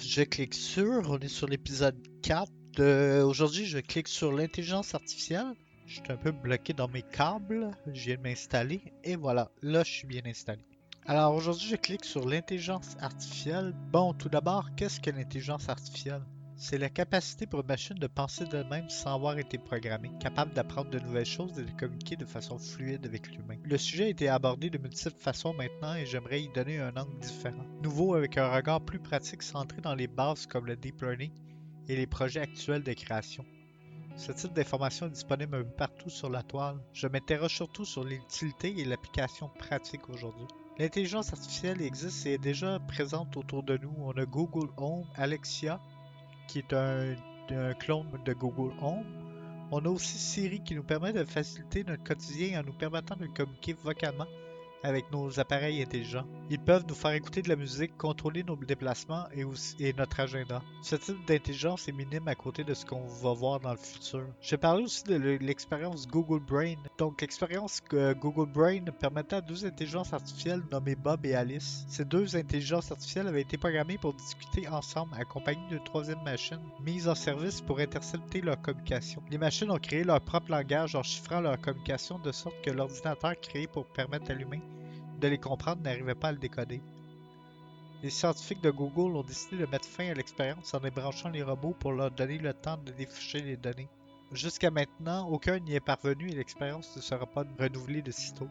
Je clique sur. On est sur l'épisode 4. Euh, Aujourd'hui, je clique sur l'intelligence artificielle. Je suis un peu bloqué dans mes câbles. Je viens de m'installer. Et voilà, là, je suis bien installé. Alors aujourd'hui, je clique sur l'intelligence artificielle. Bon, tout d'abord, qu'est-ce que l'intelligence artificielle? C'est la capacité pour une machine de penser d'elle-même sans avoir été programmée, capable d'apprendre de nouvelles choses et de communiquer de façon fluide avec l'humain. Le sujet a été abordé de multiples façons maintenant et j'aimerais y donner un angle différent. Nouveau avec un regard plus pratique centré dans les bases comme le deep learning et les projets actuels de création. Ce type d'information est disponible partout sur la toile. Je m'interroge surtout sur l'utilité et l'application pratique aujourd'hui. L'intelligence artificielle existe et est déjà présente autour de nous. On a Google Home, Alexia, qui est un, clone de Google Home. On a aussi Siri qui nous permet de faciliter notre quotidien en nous permettant de communiquer vocalement avec nos appareils intelligents. Ils peuvent nous faire écouter de la musique, contrôler nos déplacements et, et notre agenda. Ce type d'intelligence est minime à côté de ce qu'on va voir dans le futur. Je parlais aussi de l'expérience Google Brain. Donc l'expérience que Google Brain permettait à deux intelligences artificielles nommées Bob et Alice. Ces deux intelligences artificielles avaient été programmées pour discuter ensemble accompagnées d'une troisième machine mise en service pour intercepter leur communication. Les machines ont créé leur propre langage en chiffrant leur communication de sorte que l'ordinateur créé pour permettre à l'humain de les comprendre n'arrivait pas à le décoder. Les scientifiques de Google ont décidé de mettre fin à l'expérience en débranchant les robots pour leur donner le temps de déficher les données. Jusqu'à maintenant, aucun n'y est parvenu et l'expérience ne sera pas renouvelée de sitôt.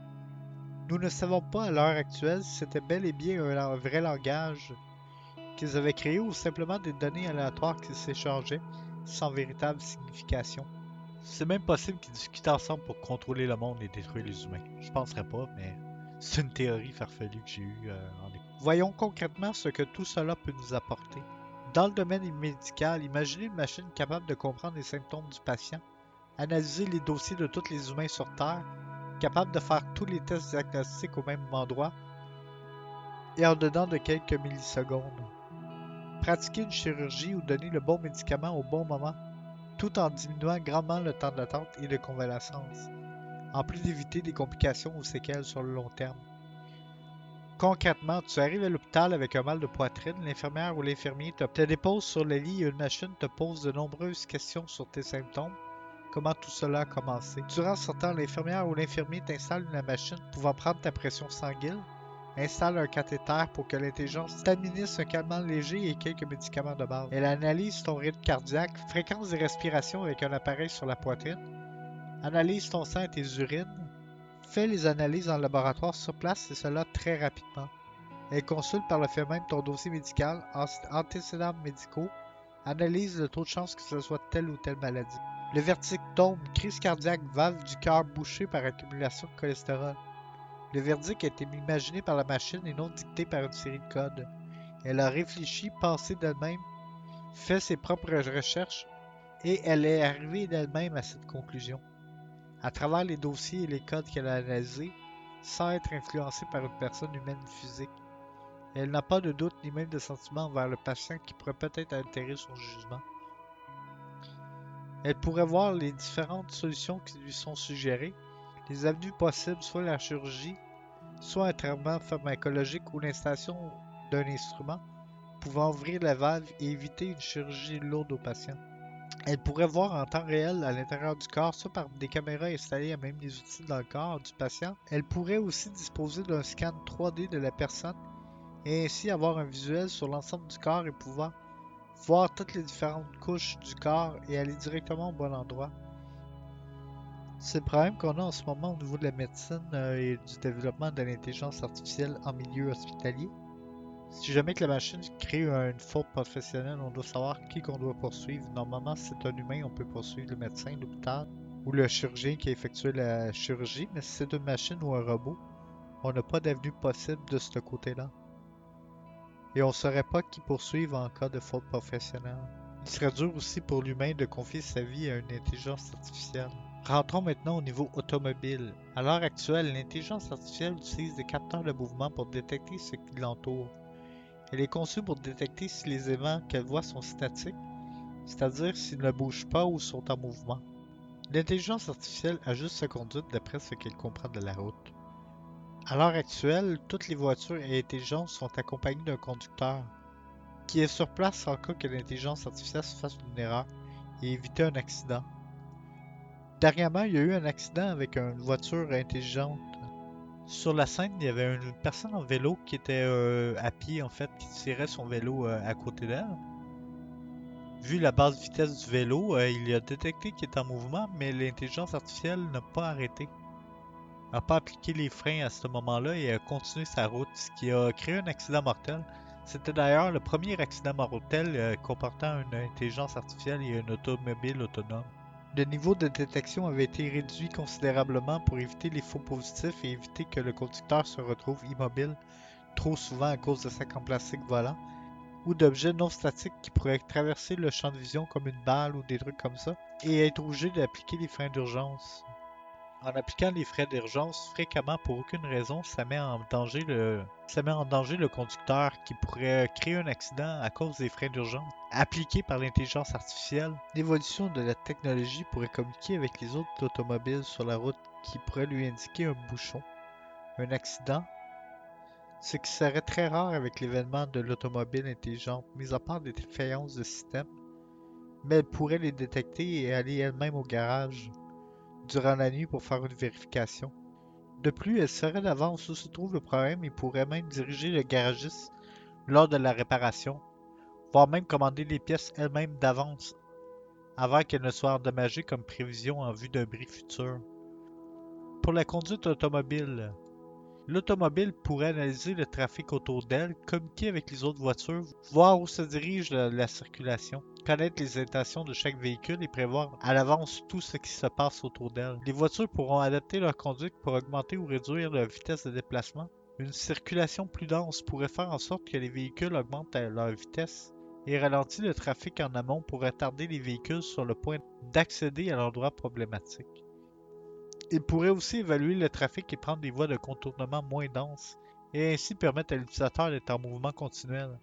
Nous ne savons pas à l'heure actuelle si c'était bel et bien un vrai langage qu'ils avaient créé ou simplement des données aléatoires qui s'échangeaient sans véritable signification. C'est même possible qu'ils discutent ensemble pour contrôler le monde et détruire les humains. Je penserais pas, mais c'est une théorie farfelue que j'ai eue euh, en. Voyons concrètement ce que tout cela peut nous apporter. Dans le domaine médical, imaginez une machine capable de comprendre les symptômes du patient, analyser les dossiers de tous les humains sur Terre, capable de faire tous les tests diagnostiques au même endroit et en dedans de quelques millisecondes. Pratiquer une chirurgie ou donner le bon médicament au bon moment, tout en diminuant grandement le temps d'attente et de convalescence en plus d'éviter des complications ou séquelles sur le long terme. Concrètement, tu arrives à l'hôpital avec un mal de poitrine, l'infirmière ou l'infirmier te, dépose sur le lit et une machine te pose de nombreuses questions sur tes symptômes. Comment tout cela a commencé? Durant ce temps, l'infirmière ou l'infirmier t'installe une machine pouvant prendre ta pression sanguine, installe un cathéter pour que l'intelligence t'administre un calmant léger et quelques médicaments de base. Elle analyse ton rythme cardiaque, fréquence des respirations avec un appareil sur la poitrine, Analyse ton sang et tes urines. Fais les analyses en laboratoire sur place et cela très rapidement. Elle consulte par le fait même ton dossier médical, antécédents médicaux, analyse le taux de chance que ce soit telle ou telle maladie. Le verdict tombe, crise cardiaque, valve du cœur bouchée par accumulation de cholestérol. Le verdict a été imaginé par la machine et non dicté par une série de codes. Elle a réfléchi, pensé d'elle-même, fait ses propres recherches et elle est arrivée d'elle-même à cette conclusion à travers les dossiers et les codes qu'elle a analysés sans être influencée par une personne humaine physique. Elle n'a pas de doute ni même de sentiment envers le patient qui pourrait peut-être altérer son jugement. Elle pourrait voir les différentes solutions qui lui sont suggérées, les avenues possibles, soit la chirurgie, soit un traitement pharmacologique ou l'installation d'un instrument pouvant ouvrir la valve et éviter une chirurgie lourde au patient. Elle pourrait voir en temps réel à l'intérieur du corps, soit par des caméras installées à même les outils dans le corps du patient. Elle pourrait aussi disposer d'un scan 3D de la personne et ainsi avoir un visuel sur l'ensemble du corps et pouvoir voir toutes les différentes couches du corps et aller directement au bon endroit. C'est le problème qu'on a en ce moment au niveau de la médecine euh, et du développement de l'intelligence artificielle en milieu hospitalier. Si jamais que la machine crée une faute professionnelle, on doit savoir qui qu'on doit poursuivre. Normalement, si c'est un humain, on peut poursuivre le médecin, l'hôpital ou le chirurgien qui a effectué la chirurgie. Mais si c'est une machine ou un robot, on n'a pas d'avenue possible de ce côté-là. Et on ne saurait pas qui poursuivre en cas de faute professionnelle. Il serait dur aussi pour l'humain de confier sa vie à une intelligence artificielle. Rentrons maintenant au niveau automobile. À l'heure actuelle, l'intelligence artificielle utilise des capteurs de mouvement pour détecter ce qui l'entoure. Elle est conçue pour détecter si les éléments qu'elle voit sont statiques, c'est-à-dire s'ils ne bougent pas ou sont en mouvement. L'intelligence artificielle ajuste sa conduite d'après ce qu'elle comprend de la route. À l'heure actuelle, toutes les voitures intelligentes sont accompagnées d'un conducteur qui est sur place en cas que l'intelligence artificielle se fasse une erreur et éviter un accident. Dernièrement, il y a eu un accident avec une voiture intelligente. Sur la scène, il y avait une personne en vélo qui était euh, à pied en fait, qui tirait son vélo euh, à côté d'elle. Vu la basse vitesse du vélo, euh, il a détecté qu'il était en mouvement, mais l'intelligence artificielle n'a pas arrêté. n'a pas appliqué les freins à ce moment-là et a continué sa route, ce qui a créé un accident mortel. C'était d'ailleurs le premier accident mortel comportant une intelligence artificielle et une automobile autonome. Le niveau de détection avait été réduit considérablement pour éviter les faux positifs et éviter que le conducteur se retrouve immobile trop souvent à cause de sacs en plastique volants ou d'objets non statiques qui pourraient traverser le champ de vision comme une balle ou des trucs comme ça et être obligé d'appliquer les freins d'urgence. En appliquant les freins d'urgence fréquemment pour aucune raison, ça met en danger le, conducteur qui pourrait créer un accident à cause des freins d'urgence. Appliqués par l'intelligence artificielle, l'évolution de la technologie pourrait communiquer avec les autres automobiles sur la route qui pourraient lui indiquer un bouchon, un accident, ce qui serait très rare avec l'événement de l'automobile intelligente, mis à part des défaillances de système, mais elle pourrait les détecter et aller elle-même au garage durant la nuit pour faire une vérification. De plus, elle saurait d'avance où se trouve le problème et pourrait même diriger le garagiste lors de la réparation, voire même commander les pièces elles-mêmes d'avance avant qu'elles ne soient endommagées comme prévision en vue d'un bris futur. Pour la conduite automobile, l'automobile pourrait analyser le trafic autour d'elle, communiquer avec les autres voitures, voir où se dirige la circulation connaître les intentions de chaque véhicule et prévoir à l'avance tout ce qui se passe autour d'elle. Les voitures pourront adapter leur conduite pour augmenter ou réduire leur vitesse de déplacement. Une circulation plus dense pourrait faire en sorte que les véhicules augmentent leur vitesse et ralentir le trafic en amont pour retarder les véhicules sur le point d'accéder à l'endroit problématique. Il pourrait aussi évaluer le trafic et prendre des voies de contournement moins denses et ainsi permettre à l'utilisateur d'être en mouvement continuel.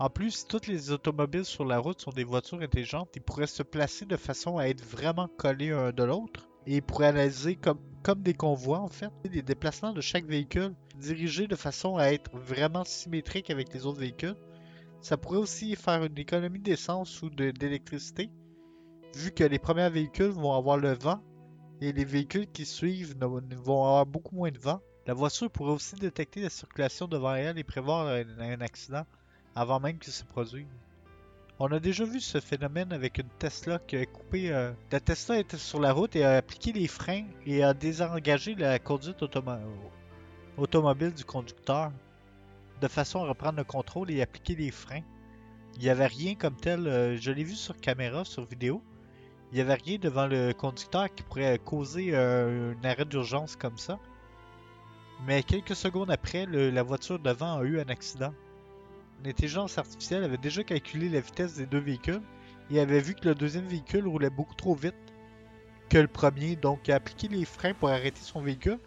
En plus, toutes les automobiles sur la route sont des voitures intelligentes, ils pourraient se placer de façon à être vraiment collés un de l'autre. Et ils pourraient analyser comme, comme des convois, en fait, les déplacements de chaque véhicule, dirigés de façon à être vraiment symétriques avec les autres véhicules. Ça pourrait aussi faire une économie d'essence ou d'électricité, vu que les premiers véhicules vont avoir le vent et les véhicules qui suivent vont avoir beaucoup moins de vent. La voiture pourrait aussi détecter la circulation devant elle et prévoir un accident avant même qu'il se produise. On a déjà vu ce phénomène avec une Tesla qui a coupé. Euh, la Tesla était sur la route et a appliqué les freins et a désengagé la conduite automobile du conducteur de façon à reprendre le contrôle et appliquer les freins. Il n'y avait rien comme tel. Euh, je l'ai vu sur caméra, sur vidéo. Il n'y avait rien devant le conducteur qui pourrait causer euh, un arrêt d'urgence comme ça. Mais quelques secondes après, la voiture devant a eu un accident l'intelligence artificielle avait déjà calculé la vitesse des deux véhicules et avait vu que le deuxième véhicule roulait beaucoup trop vite que le premier, donc a appliqué les freins pour arrêter son véhicule.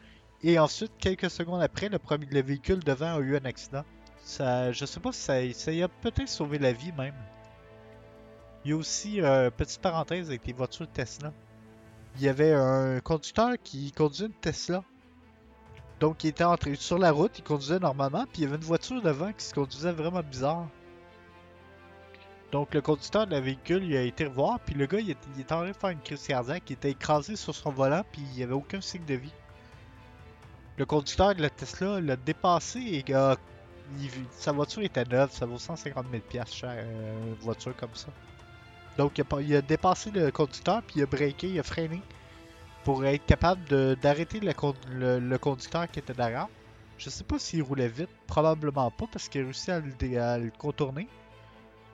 Et ensuite, quelques secondes après, le, premier, le véhicule devant a eu un accident. Ça, je sais pas si ça, ça a peut-être sauvé la vie même. Il y a aussi, euh, petite parenthèse avec les voitures Tesla. Il y avait un conducteur qui conduisait une Tesla donc, il était entré sur la route, il conduisait normalement, puis il y avait une voiture devant qui se conduisait vraiment bizarre. Donc, le conducteur de la véhicule, il a été revoir, puis le gars, il, était en train de faire une crise cardiaque, il était écrasé sur son volant, puis il n'y avait aucun signe de vie. Le conducteur de la Tesla l'a dépassé et sa voiture était neuve, ça vaut 150 000 cher, euh, une voiture comme ça. Donc, il a, il a dépassé le conducteur, puis il a breaké, il a freiné pour être capable d'arrêter le, conducteur qui était derrière. Je sais pas s'il roulait vite, probablement pas parce qu'il a réussi à le, contourner.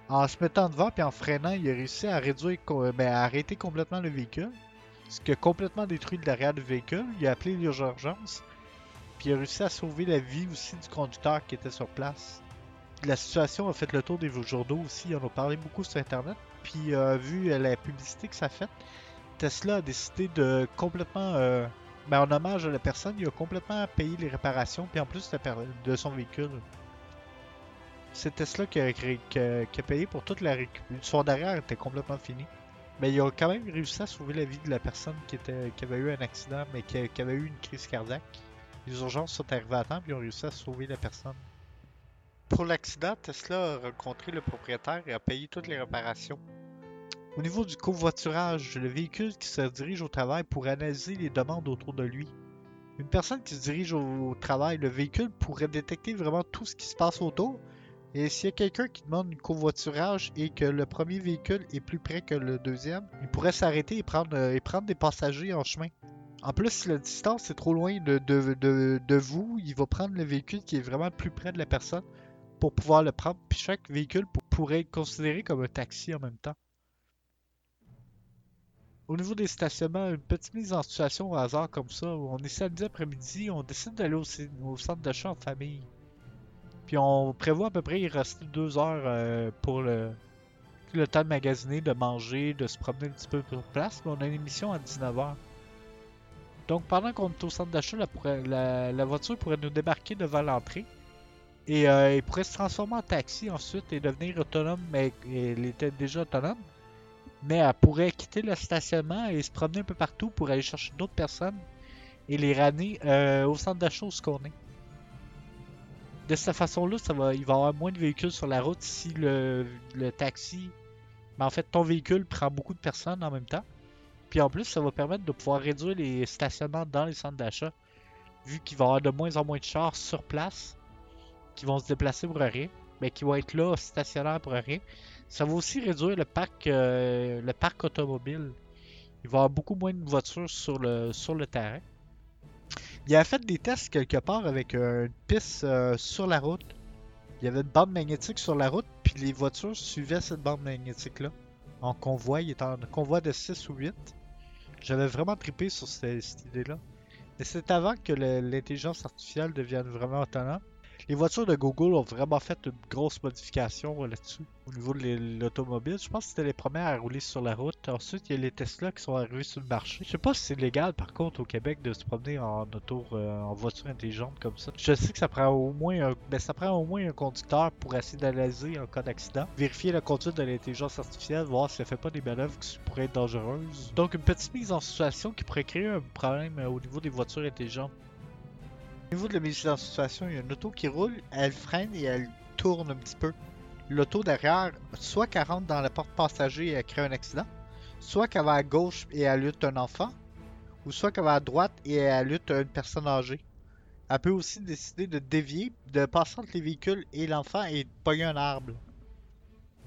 En se mettant devant puis en freinant, il a réussi à réduire, ben, à arrêter complètement le véhicule. Ce qui a complètement détruit le derrière du véhicule. Il a appelé l'urgence. Puis il a réussi à sauver la vie aussi du conducteur qui était sur place. La situation a fait le tour des journaux aussi. On a parlé beaucoup sur Internet. Puis euh, vu la publicité que ça a fait, Tesla a décidé de complètement, euh, ben, en hommage à la personne, il a complètement payé les réparations, puis en plus de, son véhicule. C'est Tesla qui a, payé pour toute la récupération. Son derrière était complètement fini. Mais il a quand même réussi à sauver la vie de la personne qui, était, qui avait eu un accident, mais qui, avait eu une crise cardiaque. Les urgences sont arrivées à temps, puis ils ont réussi à sauver la personne. Pour l'accident, Tesla a rencontré le propriétaire et a payé toutes les réparations. Au niveau du covoiturage, le véhicule qui se dirige au travail pourrait analyser les demandes autour de lui. Une personne qui se dirige au travail, le véhicule pourrait détecter vraiment tout ce qui se passe autour. Et s'il y a quelqu'un qui demande un covoiturage et que le premier véhicule est plus près que le deuxième, il pourrait s'arrêter et prendre, euh, des passagers en chemin. En plus, si la distance est trop loin de vous, il va prendre le véhicule qui est vraiment plus près de la personne pour pouvoir le prendre. Puis chaque véhicule pourrait être considéré comme un taxi en même temps. Au niveau des stationnements, une petite mise en situation au hasard comme ça, on est samedi après-midi, on décide d'aller au, centre d'achat en famille. Puis on prévoit à peu près y rester deux heures euh, pour le, temps de magasiner, de manger, de se promener un petit peu sur place, mais on a une émission à 19h. Donc pendant qu'on est au centre d'achat, la, voiture pourrait nous débarquer devant l'entrée. Et euh, il pourrait se transformer en taxi ensuite et devenir autonome, mais elle était déjà autonome. Mais elle pourrait quitter le stationnement et se promener un peu partout pour aller chercher d'autres personnes et les ramener euh, au centre où ce qu'on est. De cette façon-là, il va y avoir moins de véhicules sur la route si le, le taxi. Mais en fait, ton véhicule prend beaucoup de personnes en même temps. Puis en plus, ça va permettre de pouvoir réduire les stationnements dans les centres d'achat. Vu qu'il va y avoir de moins en moins de chars sur place qui vont se déplacer pour rien, mais qui vont être là stationnaires pour rien. Ça va aussi réduire le parc, euh, le parc automobile. Il va y avoir beaucoup moins de voitures sur le, sur le terrain. Il a fait des tests quelque part avec une piste euh, sur la route. Il y avait une bande magnétique sur la route, puis les voitures suivaient cette bande magnétique-là. En convoi, il était en convoi de 6 ou 8. J'avais vraiment trippé sur cette, cette idée-là. Mais c'est avant que l'intelligence artificielle devienne vraiment autonome. Les voitures de Google ont vraiment fait une grosse modification là-dessus. Au niveau de l'automobile, je pense que c'était les premières à rouler sur la route. Ensuite, il y a les Tesla qui sont arrivés sur le marché. Je sais pas si c'est légal par contre au Québec de se promener en auto, euh, en voiture intelligente comme ça. Je sais que ça prend au moins un, ben, ça prend au moins un conducteur pour essayer d'analyser en cas d'accident, vérifier la conduite de l'intelligence artificielle, voir si elle fait pas des manœuvres qui pourraient être dangereuses. Donc une petite mise en situation qui pourrait créer un problème euh, au niveau des voitures intelligentes. Au niveau de la mise en situation, il y a une auto qui roule, elle freine et elle tourne un petit peu. L'auto derrière, soit qu'elle rentre dans la porte passager et elle crée un accident, soit qu'elle va à gauche et elle lutte un enfant, ou soit qu'elle va à droite et elle lutte une personne âgée. Elle peut aussi décider de dévier, de passer entre les véhicules et l'enfant et de pogner un arbre.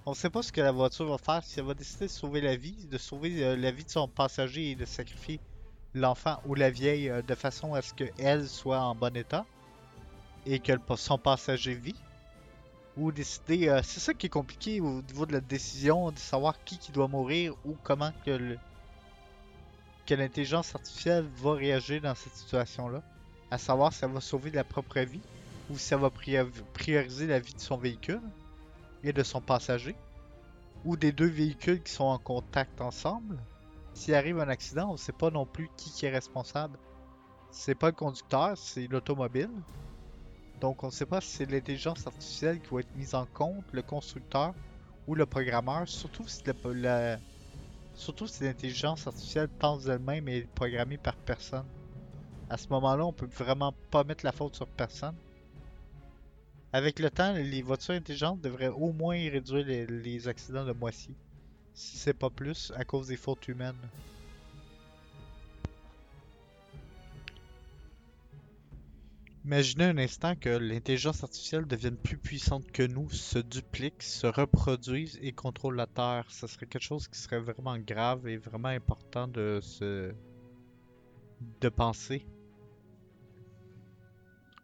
On sait pas ce que la voiture va faire, si elle va décider de sauver la vie, de sauver euh, la vie de son passager et de sacrifier l'enfant ou la vieille euh, de façon à ce qu'elle soit en bon état et que son passager vit? Ou décider, euh, c'est ça qui est compliqué au niveau de la décision, de savoir qui qui doit mourir ou comment que l'intelligence artificielle va réagir dans cette situation-là. À savoir si elle va sauver la propre vie ou si elle va prior- prioriser la vie de son véhicule et de son passager ou des deux véhicules qui sont en contact ensemble. S'il arrive un accident, on ne sait pas non plus qui, est responsable. C'est pas le conducteur, c'est l'automobile. Donc on ne sait pas si c'est l'intelligence artificielle qui va être mise en compte, le constructeur ou le programmeur, surtout si, l'intelligence artificielle pense d'elle-même et est programmée par personne. À ce moment-là, on peut vraiment pas mettre la faute sur personne. Avec le temps, les voitures intelligentes devraient au moins réduire les accidents de moitié. Si c'est pas plus, à cause des fautes humaines. Imaginez un instant que l'intelligence artificielle devienne plus puissante que nous, se duplique, se reproduise et contrôle la Terre. Ce serait quelque chose qui serait vraiment grave et vraiment important de se... de penser.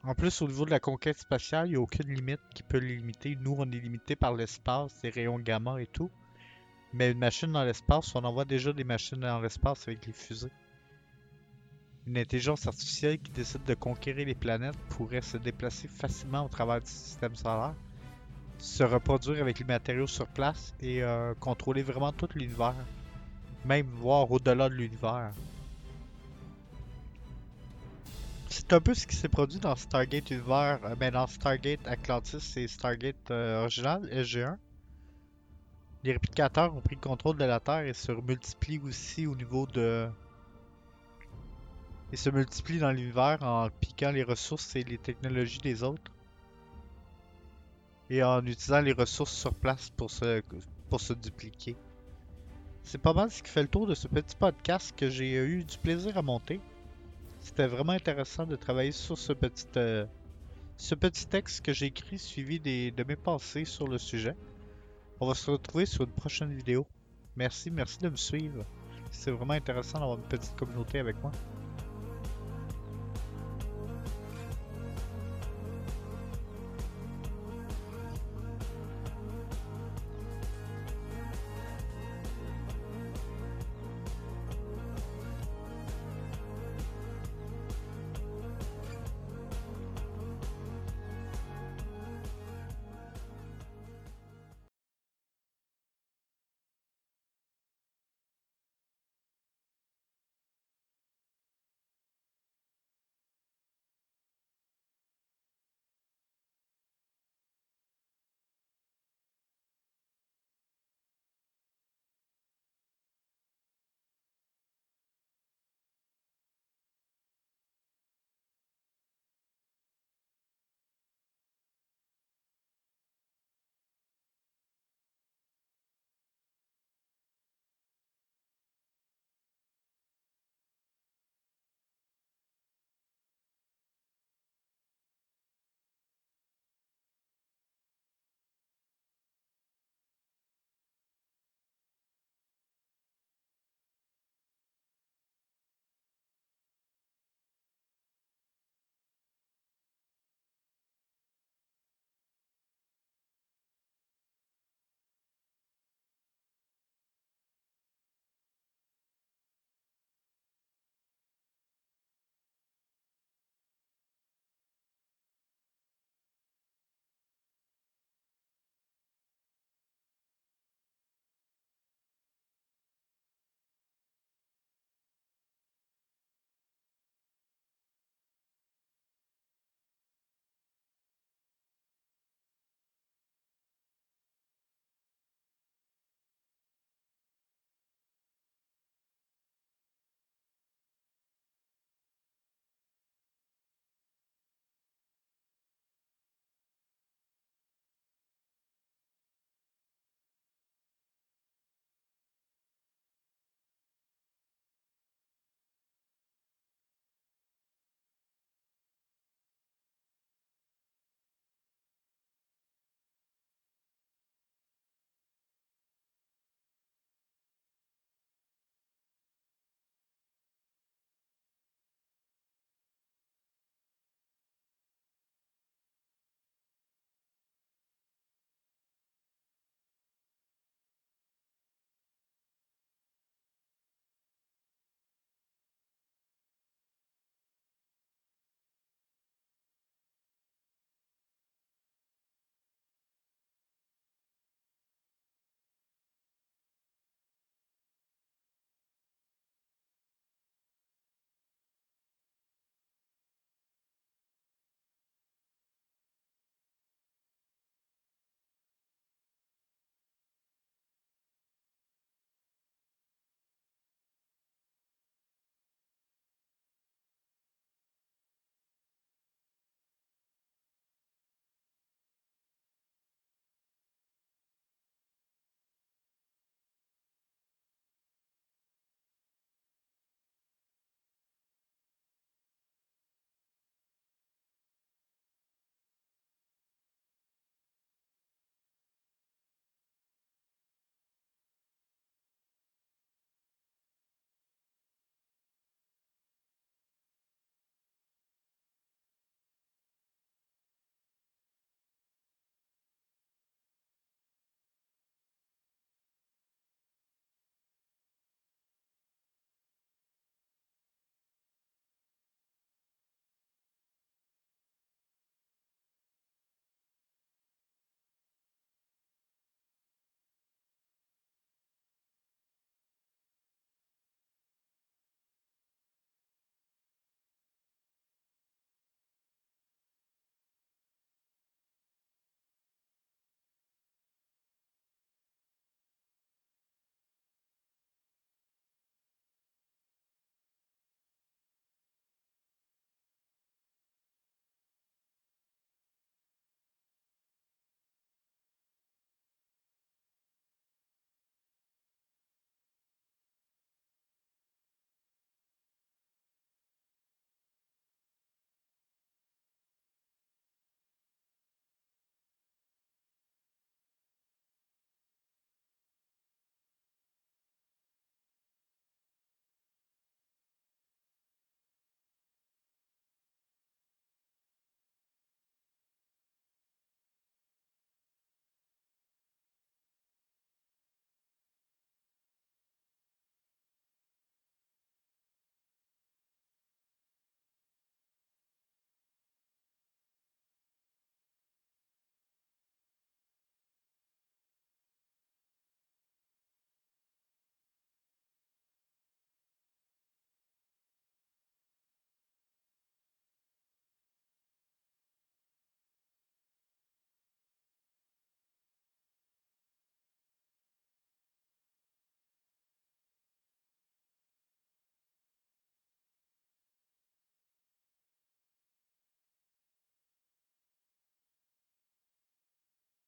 En plus, au niveau de la conquête spatiale, il n'y a aucune limite qui peut les limiter. Nous, on est limité par l'espace, les rayons gamma et tout. Mais une machine dans l'espace, on envoie déjà des machines dans l'espace avec les fusées. Une intelligence artificielle qui décide de conquérir les planètes pourrait se déplacer facilement au travers du système solaire, se reproduire avec les matériaux sur place et euh, contrôler vraiment tout l'univers. Même voir au-delà de l'univers. C'est un peu ce qui s'est produit dans Stargate Univers, euh, mais dans Stargate Atlantis et Stargate euh, original, SG1. Les réplicateurs ont pris le contrôle de la Terre et se multiplient aussi au niveau de. Ils se multiplient dans l'univers en piquant les ressources et les technologies des autres. et en utilisant les ressources sur place pour se, pour se dupliquer. C'est pas mal ce qui fait le tour de ce petit podcast que j'ai eu du plaisir à monter. C'était vraiment intéressant de travailler sur ce petit, euh, ce petit texte que j'ai écrit suivi des, de mes pensées sur le sujet. On va se retrouver sur une prochaine vidéo. Merci, merci de me suivre. C'est vraiment intéressant d'avoir une petite communauté avec moi.